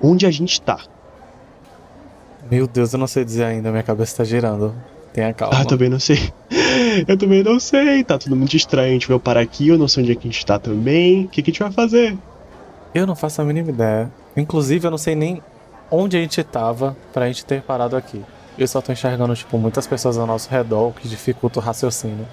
Onde a gente tá? Meu Deus, eu não sei dizer ainda, minha cabeça tá girando. Tenha calma. Ah, também não sei. Eu também não sei, tá tudo muito estranho. A gente vai parar aqui, eu não sei onde é que a gente tá também. O que, que a gente vai fazer? Eu não faço a mínima ideia. Inclusive, eu não sei nem onde a gente tava pra gente ter parado aqui. Eu só tô enxergando, tipo, muitas pessoas ao nosso redor, o que dificulta o raciocínio.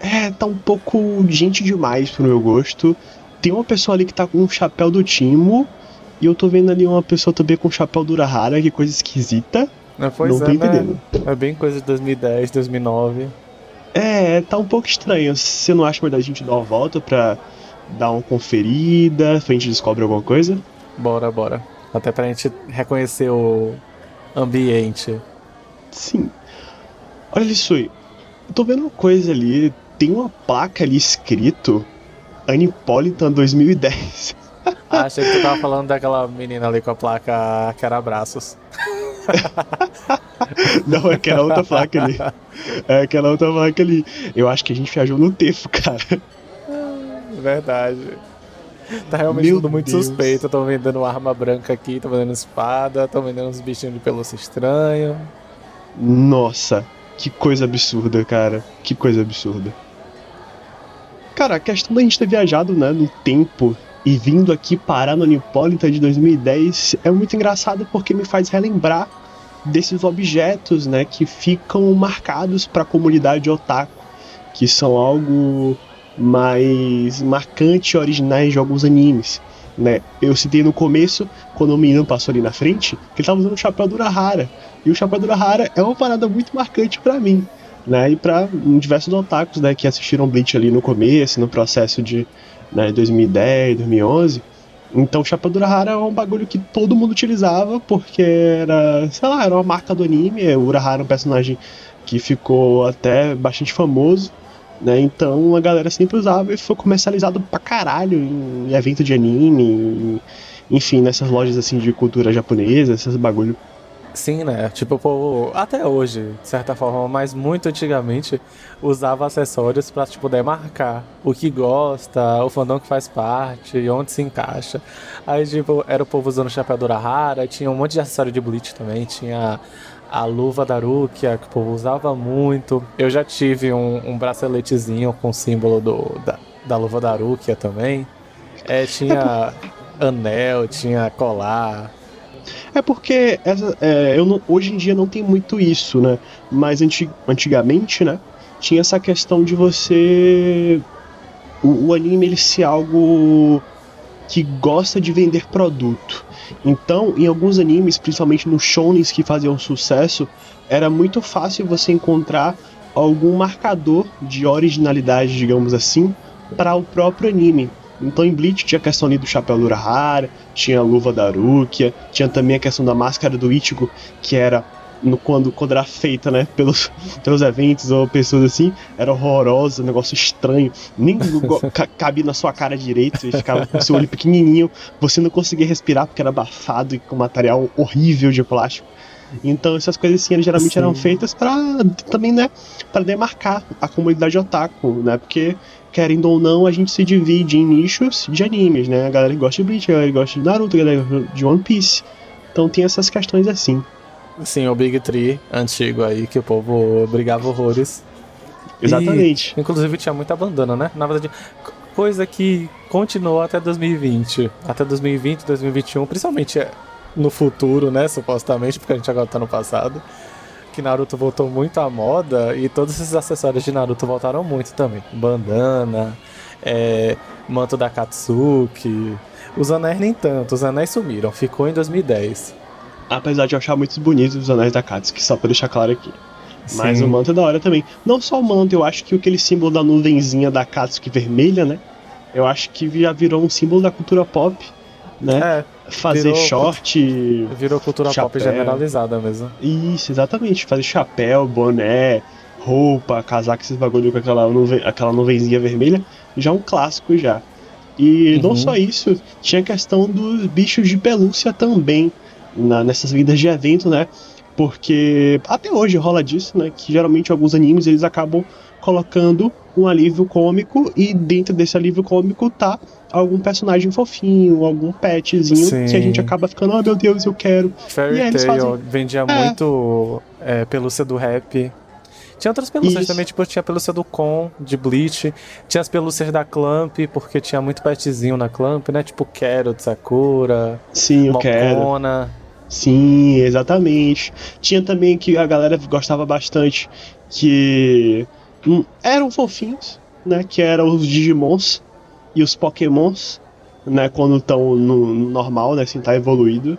É, tá um pouco gente demais pro meu gosto. Tem uma pessoa ali que tá com um chapéu do Timo. E eu tô vendo ali uma pessoa também com um chapéu do Urahara, que coisa esquisita. É, pois não é, tô né? entendendo. É bem coisa de 2010, 2009. É, tá um pouco estranho. Você não acha melhor a gente dar uma volta pra dar uma conferida? Pra gente descobre alguma coisa? Bora, bora. Até pra gente reconhecer o ambiente. Sim. Olha isso aí. Eu tô vendo uma coisa ali. Tem uma placa ali escrito Anipolitan 2010. Ah, achei que tu tava falando daquela menina ali com a placa que era abraços. Não, é aquela outra placa ali. É aquela outra placa ali. Eu acho que a gente viajou no tempo, cara. Verdade. Tá realmente Meu tudo muito Deus. suspeito. Tô vendendo arma branca aqui, tô vendendo espada, tô vendendo uns bichinhos de pelúcia estranho. Nossa, que coisa absurda, cara. Que coisa absurda. Cara, a questão da gente ter viajado, né, no tempo e vindo aqui parar no Anipolitan de 2010 é muito engraçado porque me faz relembrar desses objetos, né, que ficam marcados para a comunidade otaku, que são algo mais marcante e originais de alguns animes. Né? Eu citei no começo, quando o menino passou ali na frente, que ele tava usando o chapéu do Urahara. E o chapéu do Urahara é uma parada muito marcante pra mim. Né? E pra diversos otakus né, que assistiram Bleach ali no começo, no processo de né, 2010, 2011. Então do Urahara é um bagulho que todo mundo utilizava, porque era, sei lá, era uma marca do anime. O Urahara é um personagem que ficou até bastante famoso. Né? Então a galera sempre usava e foi comercializado pra caralho em evento de anime, em- enfim, nessas lojas assim de cultura japonesa, esses bagulho. Sim, né? Tipo, o povo, até hoje, de certa forma, mas muito antigamente, usava acessórios pra, tipo, demarcar o que gosta, o fandom que faz parte, onde se encaixa. Aí, tipo, era o povo usando chapéu do tinha um monte de acessório de Bleach também, tinha a luva da Rukia, que o povo usava muito. Eu já tive um, um braceletezinho com o símbolo do, da, da luva da Rukia também. É, tinha anel, tinha colar, É porque essa, é, eu não- hoje em dia não tem muito isso, né? Mas anti- antigamente, né? Tinha essa questão de você. O, o anime ele ser algo que gosta de vender produto. Então, em alguns animes, principalmente nos shounens que faziam sucesso, era muito fácil você encontrar algum marcador de originalidade, digamos assim, para o próprio anime. Então em Bleach tinha a questão ali do chapéu do Urahara, tinha a luva da Rukia, tinha também a questão da máscara do Ichigo, que era no, quando, quando era feita, né, pelos, pelos eventos ou pessoas assim, era horrorosa, um negócio estranho, nem go- ca- cabia na sua cara direito e ficava com seu olho pequenininho, você não conseguia respirar porque era abafado e com material horrível de plástico. Então essas coisas assim, geralmente Sim. eram feitas para também, né, para demarcar a comunidade otaku, né? Porque querendo ou não, a gente se divide em nichos de animes, né? A galera que gosta de Bleach, a galera que gosta de Naruto, a galera de One Piece. Então tem essas questões assim. Sim, o Big Tree antigo aí, que o povo brigava horrores. Exatamente. E, inclusive tinha muita bandana, né? Na verdade, co- coisa que continuou até 2020. Até 2020, 2021, principalmente é, no futuro, né? Supostamente, porque a gente agora tá no passado. Que Naruto voltou muito à moda e todos esses acessórios de Naruto voltaram muito também. Bandana, é, manto da Katsuki. Os anéis nem tanto, os anéis sumiram, ficou em 2010. Apesar de eu achar muito bonitos os anéis da Katsuki, só pra deixar claro aqui. Mas Sim. o manto é da hora também. Não só o manto, eu acho que aquele símbolo da nuvenzinha da Katsuki vermelha, né? Eu acho que já virou um símbolo da cultura pop, né? É, Fazer virou- short, virou cultura pop Chapéu. generalizada mesmo. Isso, exatamente. Fazer chapéu, boné, roupa, casaco, esses bagulho com aquela, nuve, aquela nuvenzinha vermelha, já é um clássico já. E não Uhum. só isso, tinha a questão dos bichos de pelúcia também, na- nessas vindas de evento, né? Porque até hoje rola disso, né? Que geralmente alguns animes eles acabam colocando um alívio cômico e dentro desse alívio cômico tá algum personagem fofinho, algum petzinho Sim. que a gente acaba ficando, oh meu Deus, eu quero. Fairy E aí Tail fazem- vendia É. muito é, pelúcia do rap. Tinha outras pelúcias Isso. também, tipo, tinha a pelúcia do Con, de Bleach. Tinha as pelúcias da Clamp, porque tinha muito petzinho na Clamp, né? Tipo Carrot, Sakura, Sim, eu quero. Sim, exatamente. Tinha também que a galera gostava bastante que eram fofinhos, né? Que eram os Digimons e os Pokémons, né? Quando estão no no normal, né? Assim, tá evoluído.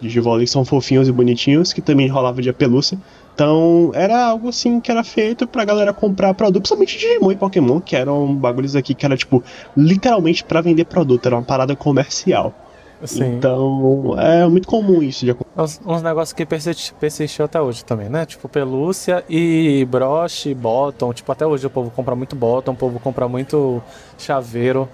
Digivolve são fofinhos e bonitinhos, que também rolava de pelúcia. Então, era algo assim que era feito pra galera comprar produto, principalmente Digimon e Pokémon, que eram bagulhos aqui que era, tipo, literalmente pra vender produto, era uma parada comercial. Assim, Então, é muito comum isso de acontecer. uns, uns negócios que persistiu até hoje também, né? Tipo, pelúcia e broche, bottom. Tipo, até hoje o povo compra muito bottom, o povo compra muito chaveiro.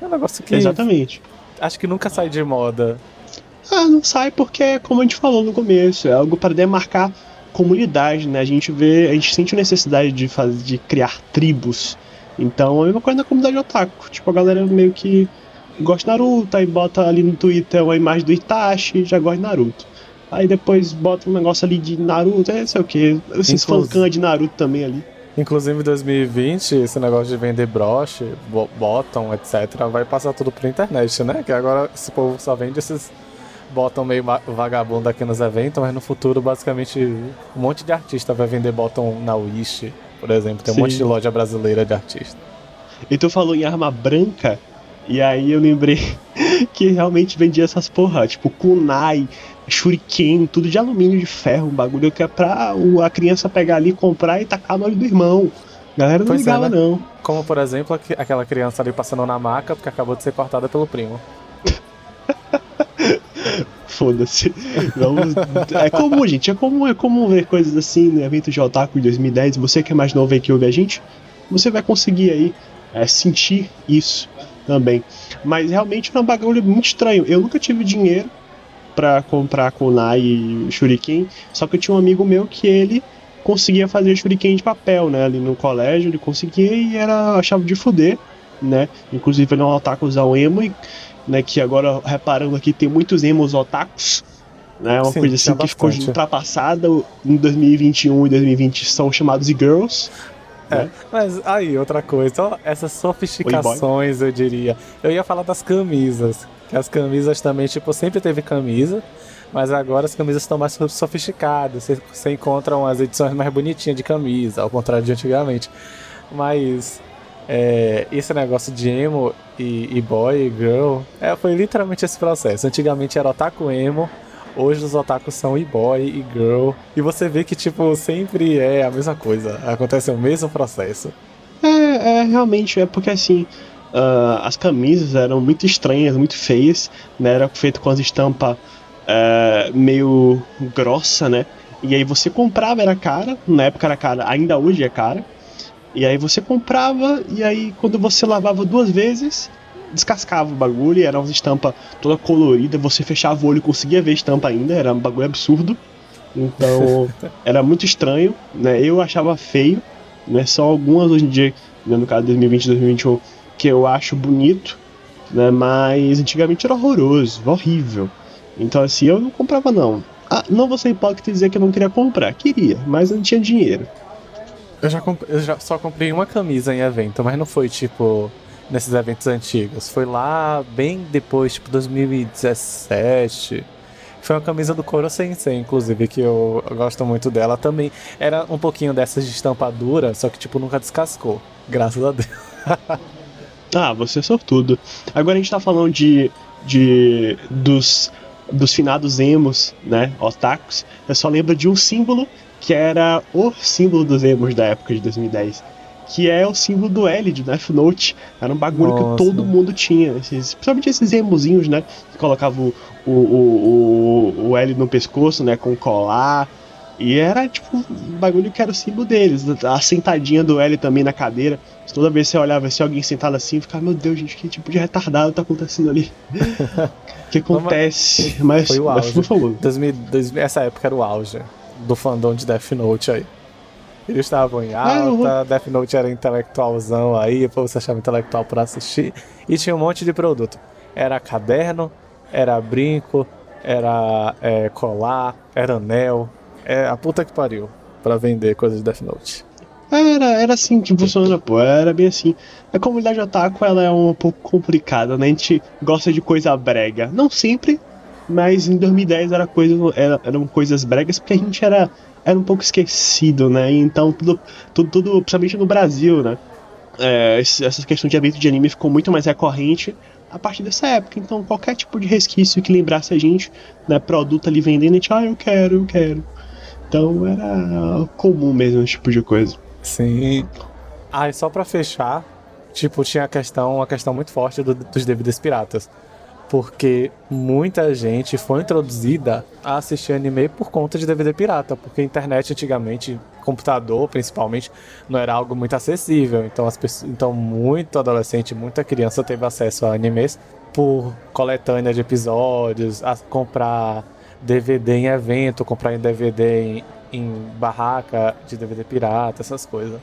É um negócio que Exatamente. acho que nunca sai de moda. Ah, não sai porque, como a gente falou no começo, é algo para demarcar comunidade, né? A gente vê, a gente sente a necessidade de fazer, de criar tribos. Então, é a mesma coisa na comunidade otaku. Tipo, a galera meio que gosta de Naruto, aí bota ali no Twitter uma imagem do Itachi, já gosta de Naruto. Aí depois bota um negócio ali de Naruto, é sei o que, esses Inclusive- fancam de Naruto também ali. Inclusive em 2020, esse negócio de vender broche, bo- bottom, etc., vai passar tudo pra internet, né? Que agora esse povo só vende esses bottom meio va- vagabundo aqui nos eventos, mas no futuro, basicamente, um monte de artista vai vender bottom na Wish, por exemplo. Tem um Sim. monte de loja brasileira de artista. E tu falou em arma branca, e aí eu lembrei que realmente vendia essas porra, tipo kunai, shuriken, tudo de alumínio de ferro, um bagulho que é pra a criança pegar ali, comprar e tacar no olho do irmão. A galera não Pois é, ligava né? não. Como, por exemplo, aqu- aquela criança ali passando na maca porque acabou de ser cortada pelo primo. Foda-se. É comum, gente, é comum, é comum ver coisas assim no evento de Otaku em 2010. Você que é mais novo aí que ouve a gente, você vai conseguir aí é, sentir isso também. Mas realmente é um bagulho muito estranho. Eu nunca tive dinheiro pra comprar kunai e shuriken, só que eu tinha um amigo meu que ele conseguia fazer shuriken de papel, né? Ali no colégio ele conseguia e era achava de fuder, né? Inclusive ele é um otakuzão emo, e, né? Que agora reparando aqui tem muitos emos otakus, né? Uma Sim, coisa assim que ficou ultrapassada em 2021 e 2020 são chamados de girls. É, mas aí, outra coisa, ó, essas sofisticações, eu diria. Eu ia falar das camisas. Que as camisas também, tipo, sempre teve camisa, mas agora as camisas estão mais sofisticadas. Você, você encontra umas edições mais bonitinhas de camisa, ao contrário de antigamente. Mas é, esse negócio de emo e, e boy e girl é, foi literalmente esse processo. Antigamente era otaku emo. Hoje os otakus são e-boy e girl. E você vê que, tipo, sempre é a mesma coisa. Acontece o mesmo processo. É, é realmente, é porque assim, ah, as camisas eram muito estranhas, muito feias, né? Era feito com as estampas é, meio grossa, né? E aí você comprava, era cara, na época era cara, ainda hoje é cara. E aí você comprava, e aí quando você lavava duas vezes, descascava o bagulho, e era uma estampa toda colorida, você fechava o olho e conseguia ver a estampa ainda, era um bagulho absurdo. Então, era muito estranho, né? Eu achava feio, né? Só algumas hoje em dia, né, no caso de 2020 2021, que eu acho bonito, né? Mas antigamente era horroroso, horrível. Então, assim, eu não comprava não. Ah, não vou ser hipócrita e dizer que eu não queria comprar. Queria, mas eu não tinha dinheiro. Eu já, comp- eu já só comprei uma camisa em evento, mas não foi tipo nesses eventos antigos. Foi lá bem depois, tipo 2017. Foi uma camisa do Koro Sensei, inclusive, que eu, gosto muito dela também. Era um pouquinho dessas de estampa dura, só que tipo nunca descascou. Graças a Deus. Ah, você é sortudo. Agora a gente tá falando de. de dos, dos finados emos, né? Otakus. Eu só lembro de um símbolo que era o símbolo dos emos da época de 2010. Que é o símbolo do L de Death Note. Era um bagulho Nossa. que todo mundo tinha. Esses, principalmente esses emozinhos, né? Que colocavam o, o, o, o L no pescoço, né? Com colar. E era tipo um bagulho que era o símbolo deles. A sentadinha do L também na cadeira. Toda vez que você olhava assim, alguém sentado assim, ficava, meu Deus, gente, que tipo de retardado tá acontecendo ali? O que acontece? Mas, Foi o mas auge. por favor. 2000, 2000 essa época era o auge do fandom de Death Note aí. Eles estavam em alta, Death Note era intelectualzão aí, pô, você achava intelectual pra assistir. E tinha um monte de produto. Era caderno, era brinco, era é, colar, era anel. É a puta que pariu pra vender coisas de Death Note. Era, era assim que funciona, pô. Era bem assim. A comunidade otaku, ela é um pouco complicada, né? A gente gosta de coisa brega. Não sempre, mas em 2010 era coisa, era, eram coisas bregas porque a gente era, era um pouco esquecido, né? Então tudo, tudo, tudo principalmente no Brasil, né? É, essa questão de evento de anime ficou muito mais recorrente a partir dessa época. Então qualquer tipo de resquício que lembrasse a gente, né? Produto ali vendendo, a gente, ah, eu quero, eu quero. Então era comum mesmo esse tipo de coisa. Sim. Ah, e só pra fechar, tipo, tinha a questão, uma questão muito forte do, dos DVDs piratas. Porque muita gente foi introduzida a assistir anime por conta de DVD pirata. Porque a internet antigamente, computador principalmente, não era algo muito acessível. Então, as pessoas, então muito adolescente, muita criança teve acesso a animes por coletânea de episódios, a comprar DVD em evento, comprar em DVD em, em barraca de DVD pirata, essas coisas.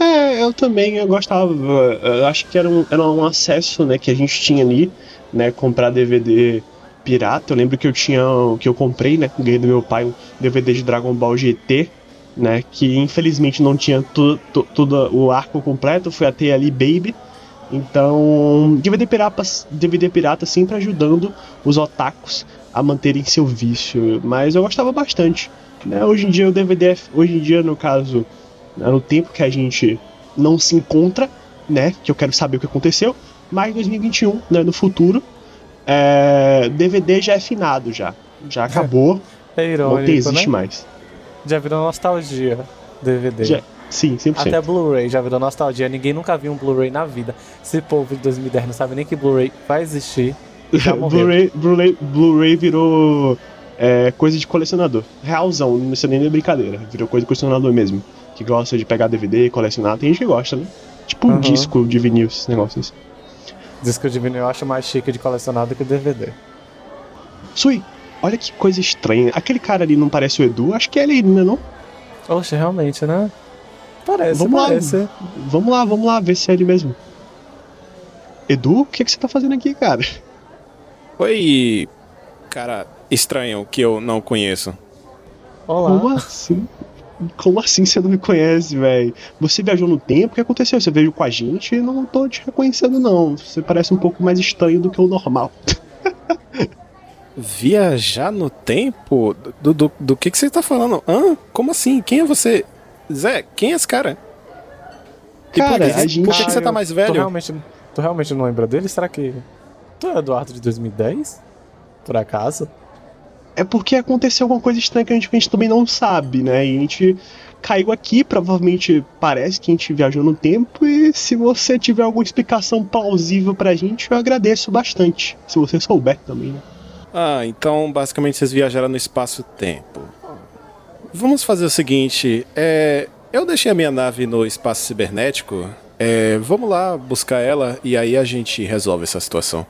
É, eu também eu gostava. Eu acho que era um, era um acesso né, que a gente tinha ali, né? Comprar DVD pirata. Eu lembro que eu tinha. que eu comprei, né? Ganhei do meu pai um DVD de Dragon Ball GT, né? Que infelizmente não tinha tudo o arco completo. Foi até ali Baby. Então, DVD pirata, DVD pirata sempre ajudando os otakus a manterem seu vício. Mas eu gostava bastante. Né? Hoje em dia o DVD, hoje em dia no caso, né, no tempo que a gente não se encontra, né? Que eu quero saber o que aconteceu. Mas 2021, né? No futuro, é, DVD já é finado já, já acabou. É irônico, não existe né? mais. Já virou nostalgia DVD. Já, sim, 100%. Até Blu-ray já virou nostalgia. Ninguém nunca viu um Blu-ray na vida. Esse povo de 2010 não sabe nem que Blu-ray vai existir. Blu-ray Blu Blu virou é, coisa de colecionador. Realzão, não sei nem é brincadeira. Virou coisa de colecionador mesmo. Que gosta de pegar DVD e colecionar. Tem gente que gosta, né? Tipo um Uhum. disco de vinil, esses negócios. Disco de vinil eu acho mais chique de colecionar do que DVD. Sui, olha que coisa estranha. Aquele cara ali não parece o Edu? Acho que é ele, né? Não? Oxe, realmente, né? Parece, Vamos lá. parece. Vamos lá, vamos lá, ver se é ele mesmo. Edu, o que, que você tá fazendo aqui, cara? Oi, cara estranho que eu não conheço. Olá. Como assim? Como assim você não me conhece, velho? Você viajou no tempo? O que aconteceu? Você veio com a gente e não tô te reconhecendo, não. Você parece um pouco mais estranho do que o normal. Viajar no tempo? Do, do, do que, que você tá falando? Hã? Como assim? Quem é você? Zé, quem é esse cara? Por Cara, que- a gente. Por que, que você tá mais Tu velho? realmente, tu realmente não lembra dele? Será que. Tu é Eduardo de 2010? Por acaso? É porque aconteceu alguma coisa estranha que a gente, que a gente também não sabe, né? E a gente caiu aqui, provavelmente parece que a gente viajou no tempo. E se você tiver alguma explicação plausível pra gente, eu agradeço bastante. Se você souber também, né? Ah, então basicamente vocês viajaram no espaço-tempo. Vamos fazer o seguinte: é, eu deixei a minha nave no espaço cibernético. É, vamos lá buscar ela e aí a gente resolve essa situação.